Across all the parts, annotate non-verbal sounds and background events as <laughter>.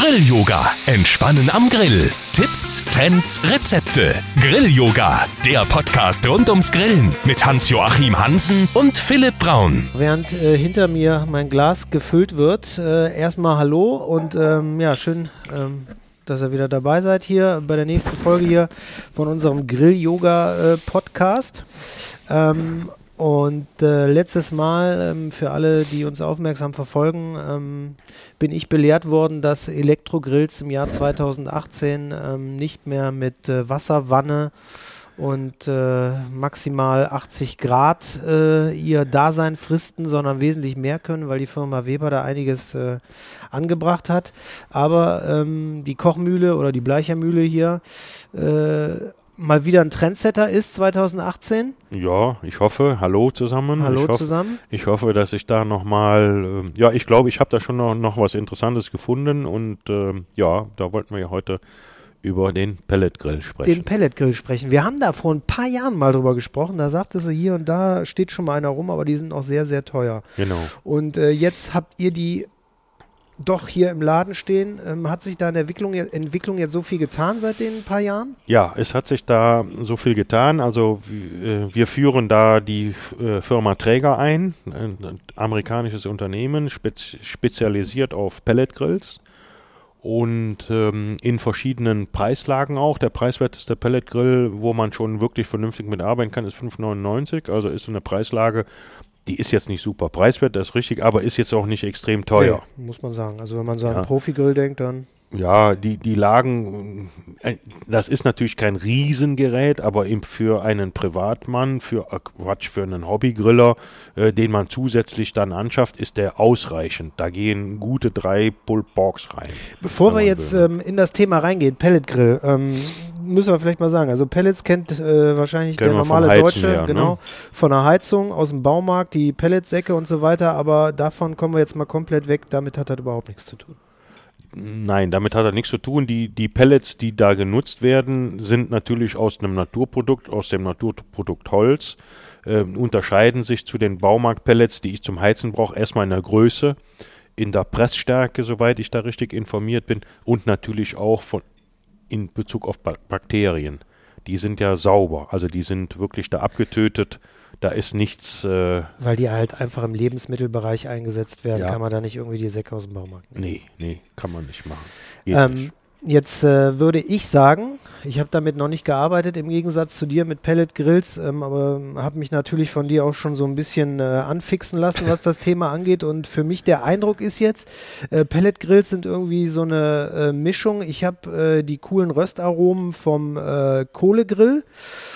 Grill-Yoga. Entspannen am Grill. Tipps, Trends, Rezepte. Grill-Yoga. Der Podcast rund ums Grillen mit Hans-Joachim Hansen und Philipp Braun. Während äh, hinter mir mein Glas gefüllt wird, äh, erstmal Hallo und ähm, ja, schön, ähm, dass ihr wieder dabei seid hier bei der nächsten Folge hier von unserem Grill-Yoga-Podcast. Äh, ähm, und äh, letztes Mal, ähm, für alle, die uns aufmerksam verfolgen, ähm, bin ich belehrt worden, dass Elektrogrills im Jahr 2018 ähm, nicht mehr mit äh, Wasserwanne und äh, maximal 80 Grad äh, ihr Dasein fristen, sondern wesentlich mehr können, weil die Firma Weber da einiges äh, angebracht hat. Aber ähm, die Kochmühle oder die Bleichermühle hier äh, mal wieder ein Trendsetter ist 2018. Ja, ich hoffe. Hallo zusammen. Hallo ich hoffe, zusammen. Ich hoffe, dass ich da nochmal, äh, ja, ich glaube, ich habe da schon noch, noch was Interessantes gefunden und äh, ja, da wollten wir ja heute über den Pelletgrill sprechen. Den Pelletgrill sprechen. Wir haben da vor ein paar Jahren mal drüber gesprochen. Da sagte sie, hier und da steht schon mal einer rum, aber die sind auch sehr, sehr teuer. Genau. Und äh, jetzt habt ihr die doch hier im Laden stehen. Ähm, hat sich da in der Entwicklung, Entwicklung jetzt so viel getan seit den paar Jahren? Ja, es hat sich da so viel getan. Also äh, wir führen da die äh, Firma Träger ein, ein amerikanisches Unternehmen, spez spezialisiert auf Pelletgrills und ähm, in verschiedenen Preislagen auch. Der preiswerteste Pelletgrill, wo man schon wirklich vernünftig mitarbeiten kann, ist 5,99. Also ist so eine Preislage, die ist jetzt nicht super preiswert, das ist richtig, aber ist jetzt auch nicht extrem teuer. Nee, muss man sagen. Also wenn man so an ja. Profigrill denkt, dann. Ja, die, die Lagen, äh, das ist natürlich kein Riesengerät, aber eben für einen Privatmann, für äh, Quatsch, für einen Hobbygriller, äh, den man zusätzlich dann anschafft, ist der ausreichend. Da gehen gute drei Pulled Porks rein. Bevor wir jetzt ähm, in das Thema reingehen, Pelletgrill, ähm, müssen wir vielleicht mal sagen. Also Pellets kennt äh, wahrscheinlich Kennen der normale Deutsche, ja, ne? genau, ne? von der Heizung aus dem Baumarkt, die Pelletssäcke und so weiter, aber davon kommen wir jetzt mal komplett weg. Damit hat das überhaupt nichts zu tun. Nein, damit hat er nichts zu tun. Die, die Pellets, die da genutzt werden, sind natürlich aus einem Naturprodukt, aus dem Naturprodukt Holz, äh, unterscheiden sich zu den Baumarktpellets, die ich zum Heizen brauche, erstmal in der Größe, in der Pressstärke, soweit ich da richtig informiert bin, und natürlich auch von, in Bezug auf Bakterien. Die sind ja sauber, also die sind wirklich da abgetötet da ist nichts. Äh Weil die halt einfach im Lebensmittelbereich eingesetzt werden, ja. kann man da nicht irgendwie die Säcke aus dem Baumarkt nehmen. Nee, nee, kann man nicht machen. Ähm, nicht. Jetzt äh, würde ich sagen, ich habe damit noch nicht gearbeitet, im Gegensatz zu dir mit Pellet-Grills, ähm, aber habe mich natürlich von dir auch schon so ein bisschen äh, anfixen lassen, was das Thema angeht. Und für mich der Eindruck ist jetzt, äh, Pellet-Grills sind irgendwie so eine äh, Mischung. Ich habe äh, die coolen Röstaromen vom äh, Kohlegrill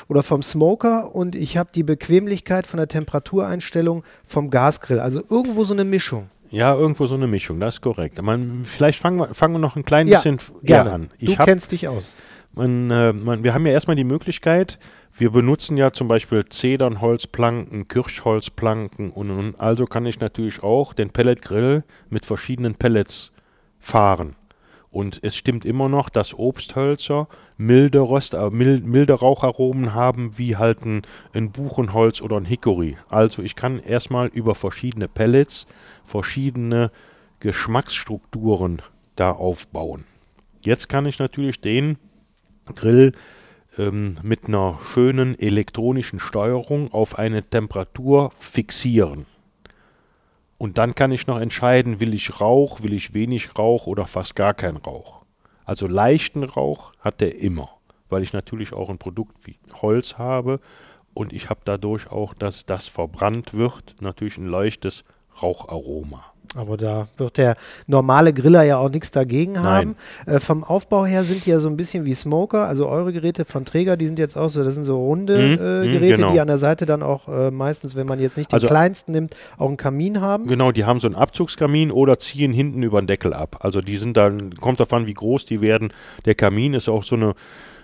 oder vom Smoker und ich habe die Bequemlichkeit von der Temperatureinstellung vom Gasgrill. Also irgendwo so eine Mischung. Ja, irgendwo so eine Mischung, das ist korrekt. Man, vielleicht fangen wir, fangen wir noch ein klein ja, bisschen gerne. an. Ich du kennst dich aus. Man, äh, man, wir haben ja erstmal die Möglichkeit, wir benutzen ja zum Beispiel Zedernholzplanken, Kirschholzplanken und, und also kann ich natürlich auch den Pelletgrill mit verschiedenen Pellets fahren. Und es stimmt immer noch, dass Obsthölzer milde, Röst, äh, milde Raucharomen haben, wie halt ein, ein Buchenholz oder ein Hickory. Also ich kann erstmal über verschiedene Pellets verschiedene Geschmacksstrukturen da aufbauen. Jetzt kann ich natürlich den Grill ähm, mit einer schönen elektronischen Steuerung auf eine Temperatur fixieren. Und dann kann ich noch entscheiden, will ich Rauch, will ich wenig Rauch oder fast gar keinen Rauch. Also leichten Rauch hat der immer, weil ich natürlich auch ein Produkt wie Holz habe und ich habe dadurch auch, dass das verbrannt wird, natürlich ein leichtes Raucharoma. Aber da wird der normale Griller ja auch nichts dagegen haben. Äh, vom Aufbau her sind die ja so ein bisschen wie Smoker. Also eure Geräte von Träger, die sind jetzt auch so, das sind so runde mhm, äh, mhm, Geräte, genau. die an der Seite dann auch äh, meistens, wenn man jetzt nicht den also, kleinsten nimmt, auch einen Kamin haben. Genau, die haben so einen Abzugskamin oder ziehen hinten über den Deckel ab. Also die sind dann, kommt davon, wie groß die werden. Der Kamin ist auch so eine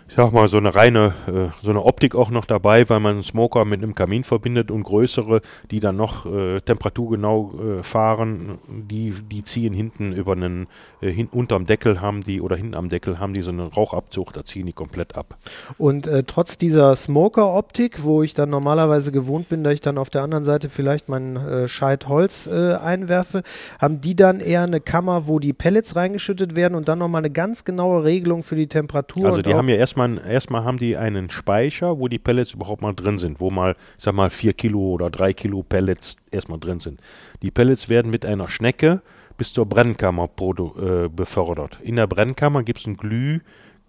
ich sag mal, so eine reine, äh, so eine Optik auch noch dabei, weil man einen Smoker mit einem Kamin verbindet und größere, die dann noch äh, temperaturgenau äh, fahren, die, die ziehen hinten über einen, äh, hin, unterm Deckel haben die oder hinten am Deckel haben die so einen Rauchabzug, da ziehen die komplett ab. Und äh, trotz dieser Smoker-Optik, wo ich dann normalerweise gewohnt bin, dass ich dann auf der anderen Seite vielleicht mein äh, Scheit Holz einwerfe, haben die dann eher eine Kammer, wo die Pellets reingeschüttet werden und dann nochmal eine ganz genaue Regelung für die Temperatur. Also die haben ja erstmal, erstmal haben die einen Speicher, wo die Pellets überhaupt mal drin sind, wo mal, ich sag mal, vier Kilo oder drei Kilo Pellets erstmal drin sind. Die Pellets werden mit einer Schnecke bis zur Brennkammer äh, befördert. In der Brennkammer gibt es ein Glüh,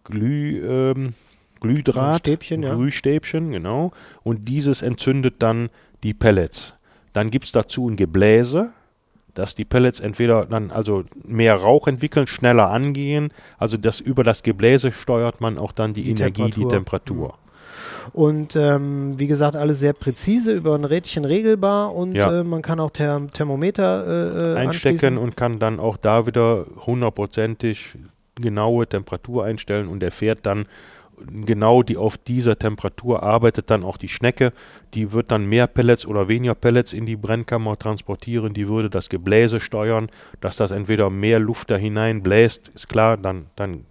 Glüh, ähm, Glühdraht, Ein Stäbchen, ja. Glühstäbchen, genau. Und dieses entzündet dann die Pellets. Dann gibt es dazu ein Gebläse, dass die Pellets entweder dann also mehr Rauch entwickeln, schneller angehen. Also das über das Gebläse steuert man auch dann die, Die Energie, die Temperatur. Temperatur. Und ähm, wie gesagt, alles sehr präzise über ein Rädchen regelbar und Ja. äh, man kann auch Therm Thermometer äh, äh, Einstecken und kann dann auch da wieder hundertprozentig genaue Temperatur einstellen und er fährt dann genau die auf dieser Temperatur arbeitet dann auch die Schnecke. Die wird dann mehr Pellets oder weniger Pellets in die Brennkammer transportieren. Die würde das Gebläse steuern, dass das entweder mehr Luft da hinein bläst, ist klar, dann, dann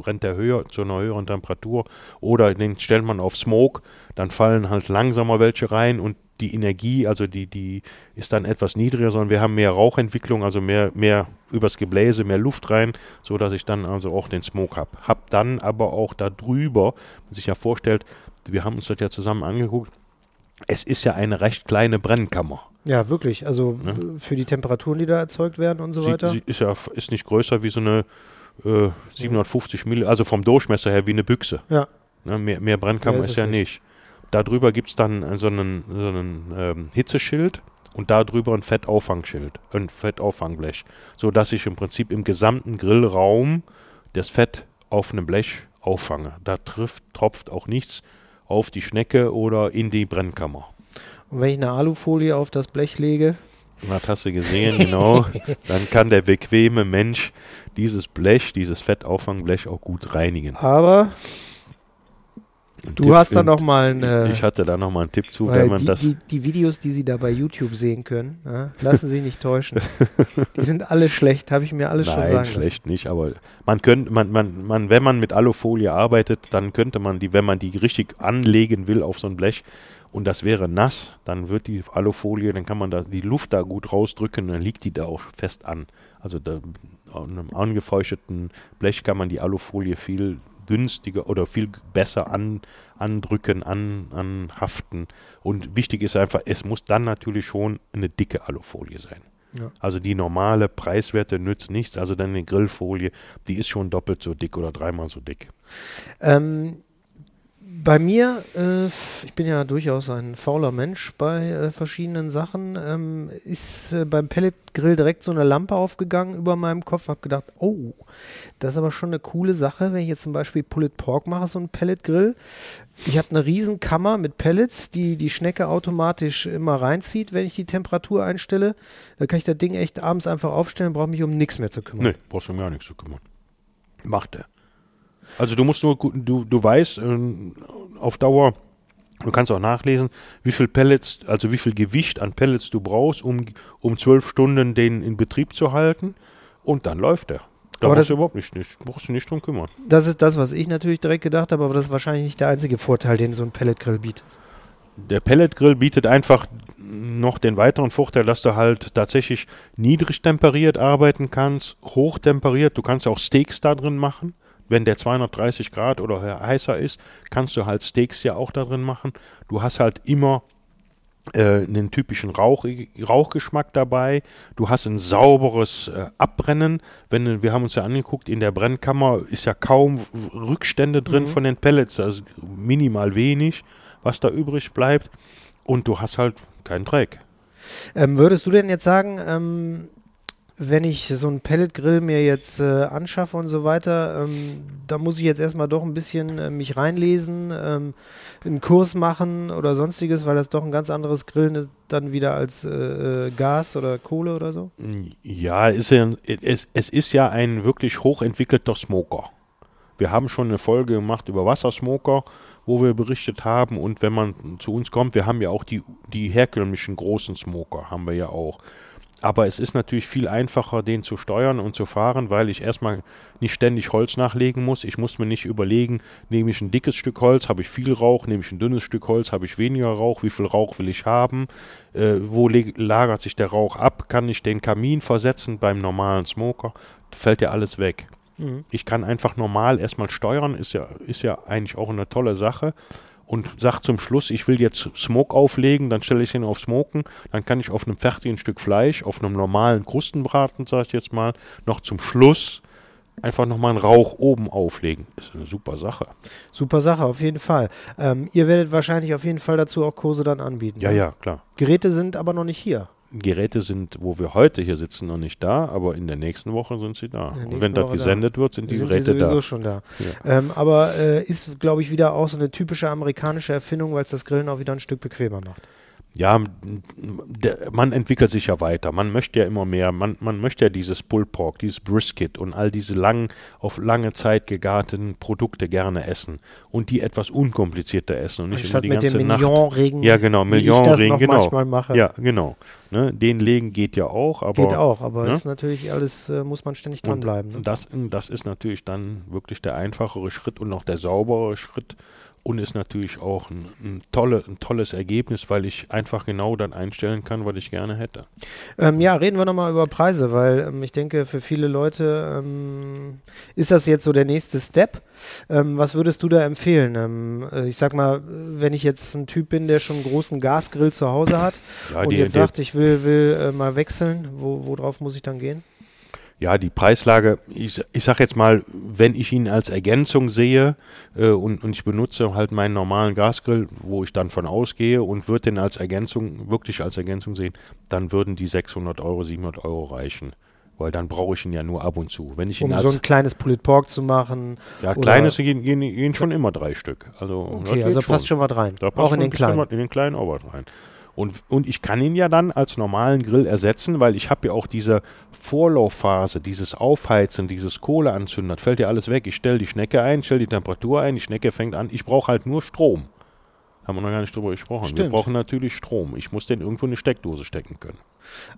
rennt der höher zu einer höheren Temperatur. Oder den stellt man auf Smoke, dann fallen halt langsamer welche rein und die Energie, also die, die ist dann etwas niedriger, sondern wir haben mehr Rauchentwicklung, also mehr, mehr übers Gebläse, mehr Luft rein, so dass ich dann also auch den Smoke habe. Hab dann aber auch da drüber, man sich ja vorstellt, wir haben uns das ja zusammen angeguckt, es ist ja eine recht kleine Brennkammer. Ja, wirklich. Also Ne? äh, für die Temperaturen, die da erzeugt werden und so Sie, weiter. sie ist ja ist nicht größer wie so eine äh, 750 Mill, also vom Durchmesser her wie eine Büchse. ja. Ne, mehr, mehr Brennkammer Mehr ist ist ja nicht. nicht. Darüber gibt es dann äh, so einen, so einen ähm, Hitzeschild und darüber ein Fettauffangschild, ein Fettauffangblech, sodass ich im Prinzip im gesamten Grillraum das Fett auf einem Blech auffange. Da trifft, tropft auch nichts auf die Schnecke oder in die Brennkammer. Und wenn ich eine Alufolie auf das Blech lege, Das hast du gesehen, genau. <laughs> Dann kann der bequeme Mensch dieses Blech, dieses Fettauffangbblech auch gut reinigen. aber du Tipp- hast dann ein- noch mal ein, äh, Ich hatte da noch mal einen Tipp zu, wenn man die, das. die, die Videos, die Sie da bei YouTube sehen können, ja, lassen Sie nicht täuschen. <laughs> Die sind alle schlecht, habe ich mir alles schon Nein, sagen schlecht nicht, aber man könnte, man, man, man, wenn man mit Alufolie arbeitet, dann könnte man die, wenn man die richtig anlegen will auf so ein Blech und das wäre nass, dann wird die Alufolie, dann kann man da die Luft da gut rausdrücken, dann liegt die da auch fest an. Also da, auf einem angefeuchteten Blech kann man die Alufolie viel günstiger oder viel besser an, andrücken, an, anhaften. Und wichtig ist einfach, es muss dann natürlich schon eine dicke Alufolie sein. Ja. Also die normale Preiswerte nützt nichts. Also dann eine Grillfolie, die ist schon doppelt so dick oder dreimal so dick. Ähm, bei mir, äh, ich bin ja durchaus ein fauler Mensch bei äh, verschiedenen Sachen, ähm, ist äh, beim Pelletgrill direkt so eine Lampe aufgegangen über meinem Kopf. Hab gedacht, oh, das ist aber schon eine coole Sache, wenn ich jetzt zum Beispiel Pulled Pork mache, so ein Pelletgrill. Ich habe eine riesen Kammer mit Pellets, die die Schnecke automatisch immer reinzieht, wenn ich die Temperatur einstelle. Da kann ich das Ding echt abends einfach aufstellen, brauche mich um nichts mehr zu kümmern. Nee, brauchst du mir auch nichts zu kümmern. Macht er. Also du musst nur, du, du weißt ähm, auf Dauer, du kannst auch nachlesen, wie viel Pellets, also wie viel Gewicht an Pellets du brauchst, um, um zwölf Stunden den in Betrieb zu halten und dann läuft er. Da Aber das- du überhaupt nicht, nicht, brauchst du nicht drum kümmern. Das ist das, was ich natürlich direkt gedacht habe, aber das ist wahrscheinlich nicht der einzige Vorteil, den so ein Pelletgrill bietet. Der Pelletgrill bietet einfach noch den weiteren Vorteil, dass du halt tatsächlich niedrig temperiert arbeiten kannst, hochtemperiert. Du kannst auch Steaks da drin machen. Wenn der 230 Grad oder heißer ist, kannst du halt Steaks ja auch da drin machen. Du hast halt immer äh, einen typischen Rauch, Rauchgeschmack dabei. Du hast ein sauberes äh, Abbrennen. Wenn, wir haben uns ja angeguckt, in der Brennkammer ist ja kaum Rückstände drin Mhm. von den Pellets, also minimal wenig, was da übrig bleibt. Und du hast halt keinen Dreck. Ähm, würdest du denn jetzt sagen, ähm, wenn ich so einen Pelletgrill mir jetzt äh, anschaffe und so weiter, ähm, da muss ich jetzt erstmal doch ein bisschen äh, mich reinlesen, ähm, einen Kurs machen oder sonstiges, weil das doch ein ganz anderes Grillen ist dann wieder als äh, äh, Gas oder Kohle oder so? Ja, ist ja, es, es ist ja ein wirklich hochentwickelter Smoker. Wir haben schon eine Folge gemacht über Wassersmoker, wo wir berichtet haben. Und wenn man zu uns kommt, wir haben ja auch die, die herkömmlichen großen Smoker, haben wir ja auch. Aber es ist natürlich viel einfacher, den zu steuern und zu fahren, weil ich erstmal nicht ständig Holz nachlegen muss. Ich muss mir nicht überlegen, nehme ich ein dickes Stück Holz, habe ich viel Rauch, nehme ich ein dünnes Stück Holz, habe ich weniger Rauch, wie viel Rauch will ich haben, äh, wo lagert sich der Rauch ab, kann ich den Kamin versetzen beim normalen Smoker, fällt ja alles weg. Mhm. Ich kann einfach normal erstmal steuern, ist ja, ist ja eigentlich auch eine tolle Sache und sage zum Schluss, ich will jetzt Smoke auflegen, dann stelle ich ihn auf Smoken, dann kann ich auf einem fertigen Stück Fleisch, auf einem normalen Krustenbraten, sage ich jetzt mal, noch zum Schluss einfach nochmal einen Rauch oben auflegen. Das ist eine super Sache. Super Sache, auf jeden Fall. Ähm, ihr werdet wahrscheinlich auf jeden Fall dazu auch Kurse dann anbieten. Ja, ne? ja, klar. Geräte sind aber noch nicht hier. Geräte sind, wo wir heute hier sitzen, noch nicht da, aber in der nächsten Woche sind sie da. Und wenn das gesendet da. wird, sind die sind Geräte die sowieso da. schon da. Ja. Ähm, aber äh, ist, glaube ich, wieder auch so eine typische amerikanische Erfindung, weil es das Grillen auch wieder ein Stück bequemer macht ja, der, man entwickelt sich ja weiter. Man möchte ja immer mehr. Man, man möchte ja dieses Pulled Pork, dieses Brisket und all diese lang, auf lange Zeit gegarten Produkte gerne essen und die etwas unkomplizierter essen und nicht Anstatt immer die ganze mit dem Millionregen, Ja, genau, Millionregen, genau. manchmal mache. Ja, genau. Ne, den legen geht ja auch, aber geht auch, aber ne? ist natürlich alles äh, muss man ständig dranbleiben. Ne? Das, das ist natürlich dann wirklich der einfachere Schritt und noch der saubere Schritt und ist natürlich auch ein, ein, tolle, ein tolles Ergebnis, weil ich einfach genau dann einstellen kann, was ich gerne hätte. Ähm, ja, reden wir nochmal über Preise, weil ähm, ich denke, für viele Leute ähm, ist das jetzt so der nächste Step. Ähm, was würdest du da empfehlen? Ähm, äh, ich sag mal, wenn ich jetzt ein Typ bin, der schon einen großen Gasgrill zu Hause hat ja, und die, jetzt sagt, ich will, will äh, mal wechseln, wo, worauf muss ich dann gehen? Ja, die Preislage, ich, ich sage jetzt mal, wenn ich ihn als Ergänzung sehe äh, und, und ich benutze halt meinen normalen Gasgrill, wo ich dann von ausgehe und würde den als Ergänzung, wirklich als Ergänzung sehen, dann würden die 600 Euro, 700 Euro reichen. Weil dann brauche ich ihn ja nur ab und zu. Wenn ich ihn um als, so ein kleines Pulled Pork zu machen. Ja, kleines gehen, gehen, gehen, schon immer drei Stück. Also, okay, also passt schon was rein. Da auch in den kleinen. In den kleinen auch was rein. Und, und ich kann ihn ja dann als normalen Grill ersetzen, weil ich habe ja auch diese Vorlaufphase, dieses Aufheizen, dieses Kohleanzünden, das fällt ja alles weg. Ich stelle die Schnecke ein, stelle die Temperatur ein, die Schnecke fängt an. Ich brauche halt nur Strom. Haben wir noch gar nicht drüber gesprochen. Stimmt. Wir brauchen natürlich Strom. Ich muss den irgendwo in eine Steckdose stecken können.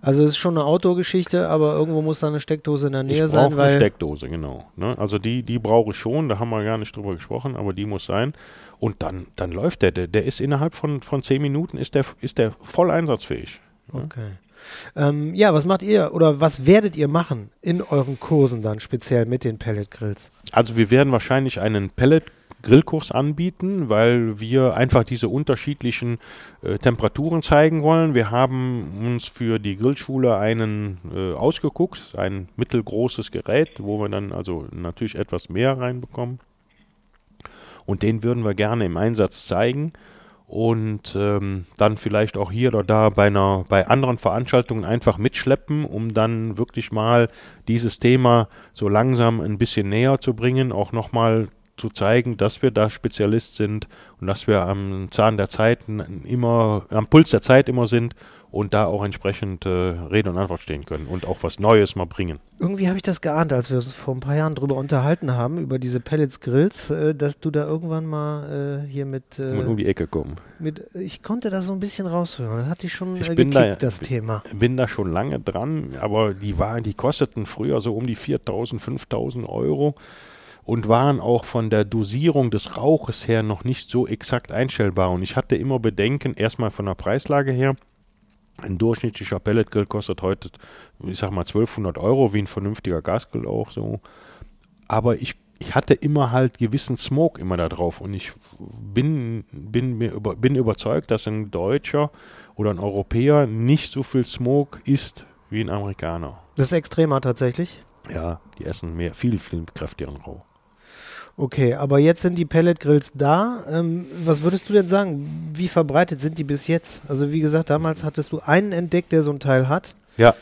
Also es ist schon eine Outdoor-Geschichte, aber irgendwo muss da eine Steckdose in der Nähe ich sein. Ich brauche eine Steckdose, genau. Ne? Also die, die brauche ich schon, da haben wir gar nicht drüber gesprochen, aber die muss sein. Und dann, dann läuft der. der. Der ist innerhalb von, von zehn Minuten ist der, ist der voll einsatzfähig. Okay. Ähm, ja, was macht ihr oder was werdet ihr machen in euren Kursen dann speziell mit den Pellet Grills? Also wir werden wahrscheinlich einen Pellet Grillkurs anbieten, weil wir einfach diese unterschiedlichen äh, Temperaturen zeigen wollen. Wir haben uns für die Grillschule einen äh, ausgeguckt, ein mittelgroßes Gerät, wo wir dann also natürlich etwas mehr reinbekommen. Und den würden wir gerne im Einsatz zeigen und ähm, dann vielleicht auch hier oder da bei einer bei anderen Veranstaltungen einfach mitschleppen, um dann wirklich mal dieses Thema so langsam ein bisschen näher zu bringen, auch nochmal zu zeigen, dass wir da Spezialist sind und dass wir am Zahn der Zeit immer, am Puls der Zeit immer sind und da auch entsprechend äh, Rede und Antwort stehen können und auch was Neues mal bringen. Irgendwie habe ich das geahnt, als wir uns vor ein paar Jahren drüber unterhalten haben, über diese Pellets Grills, äh, dass du da irgendwann mal äh, hier mit äh, um die Ecke kommen. Mit, ich konnte da so ein bisschen raushören. Das hatte ich schon ich äh, bin gekickt, da, das Thema. bin da schon lange dran, aber die waren, die kosteten früher so um die 4.000, 5.000 Euro und waren auch von der Dosierung des Rauches her noch nicht so exakt einstellbar. Und ich hatte immer Bedenken, erstmal von der Preislage her. Ein durchschnittlicher Pelletgrill kostet heute, ich sag mal, 1200 Euro, wie ein vernünftiger Gasgrill auch so. Aber ich, ich hatte immer halt gewissen Smoke immer da drauf. Und ich bin, bin, mir über, bin überzeugt, dass ein Deutscher oder ein Europäer nicht so viel Smoke isst wie ein Amerikaner. Das ist extremer tatsächlich? Ja, die essen mehr, viel, viel kräftigeren Rauch. Okay, aber jetzt sind die Pelletgrills da. Ähm, was würdest du denn sagen? Wie verbreitet sind die bis jetzt? Also wie gesagt, damals hattest du einen entdeckt, der so ein Teil hat. Ja,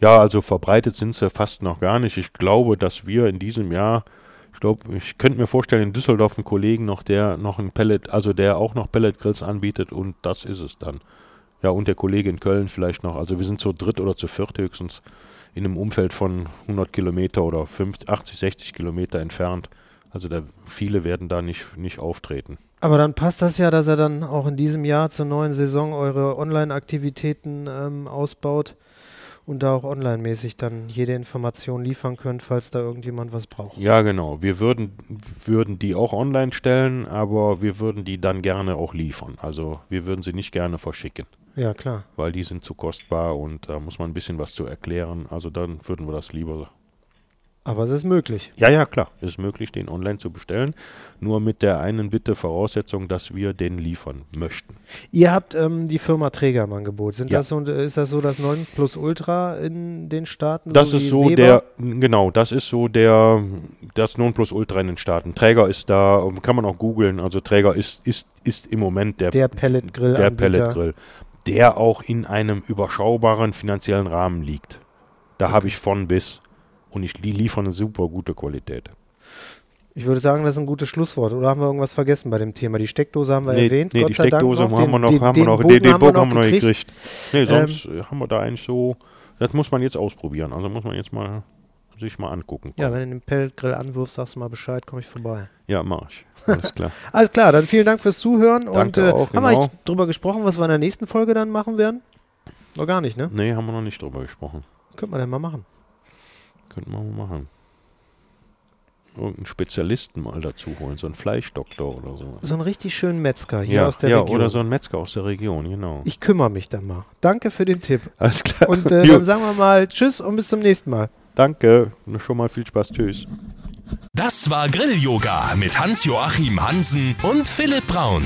ja, also verbreitet sind sie fast noch gar nicht. Ich glaube, dass wir in diesem Jahr, ich glaube, ich könnte mir vorstellen, in Düsseldorf einen Kollegen noch, der noch ein Pellet, also der auch noch Pelletgrills anbietet und das ist es dann. Ja, und der Kollege in Köln vielleicht noch. Also wir sind zu dritt oder zu viert höchstens in einem Umfeld von 100 Kilometer oder 50, 80, 60 Kilometer entfernt. Also da, viele werden da nicht, nicht auftreten. Aber dann passt das ja, dass er dann auch in diesem Jahr zur neuen Saison eure Online-Aktivitäten ähm, ausbaut und da auch online-mäßig dann jede Information liefern könnt, falls da irgendjemand was braucht. Ja, genau. Wir würden, würden die auch online stellen, aber wir würden die dann gerne auch liefern. Also wir würden sie nicht gerne verschicken, Ja, klar. weil die sind zu kostbar und da muss man ein bisschen was zu erklären. Also dann würden wir das lieber. Aber es ist möglich. Ja, ja, klar. Es ist möglich, den online zu bestellen. Nur mit der einen Bitte Voraussetzung, dass wir den liefern möchten. Ihr habt ähm, die Firma Träger im Angebot. Sind Ja. das so, ist das so das 9 Plus Ultra in den Staaten? Das wie ist so Weber? der, genau, das ist so der, das Nonplusultra in den Staaten. Träger ist da, kann man auch googeln, also Träger ist, ist, ist im Moment der, Der Pellet-Grill. der Pelletgrill, der auch in einem überschaubaren finanziellen Rahmen liegt. Da habe ich von bis und ich die liefern eine super gute Qualität. Ich würde sagen, das ist ein gutes Schlusswort. Oder haben wir irgendwas vergessen bei dem Thema? Die Steckdose haben wir Nee, erwähnt. nee Gott die sei Dank Steckdose noch. haben wir noch, Den- haben den wir noch, den, den haben wir Bogen haben wir noch gekriegt. gekriegt. Nee, sonst äh, haben wir da eigentlich so, das muss man jetzt ausprobieren. Also muss man jetzt mal sich mal angucken. Ja, wenn du den Pelletgrill anwirfst, sagst du mal Bescheid, komme ich vorbei. Ja, mach ich. Alles klar. <laughs> Alles klar, dann vielen Dank fürs Zuhören. und Danke äh, auch, haben wir genau. eigentlich drüber gesprochen, was wir in der nächsten Folge dann machen werden? Noch gar nicht, ne? Nee, haben wir noch nicht drüber gesprochen. Könnte man denn mal machen. Könnten wir mal machen. Irgendeinen Spezialisten mal dazu holen, so einen Fleischdoktor oder sowas. So einen richtig schönen Metzger hier ja, aus der ja Region. oder so ein Metzger aus der Region, genau. Ich kümmere mich dann mal. Danke für den Tipp. Alles klar. Und äh, dann sagen wir mal Tschüss und bis zum nächsten Mal. danke. Schon mal viel Spaß. Tschüss. Das war Grill-Yoga mit Hans-Joachim Hansen und Philipp Braun.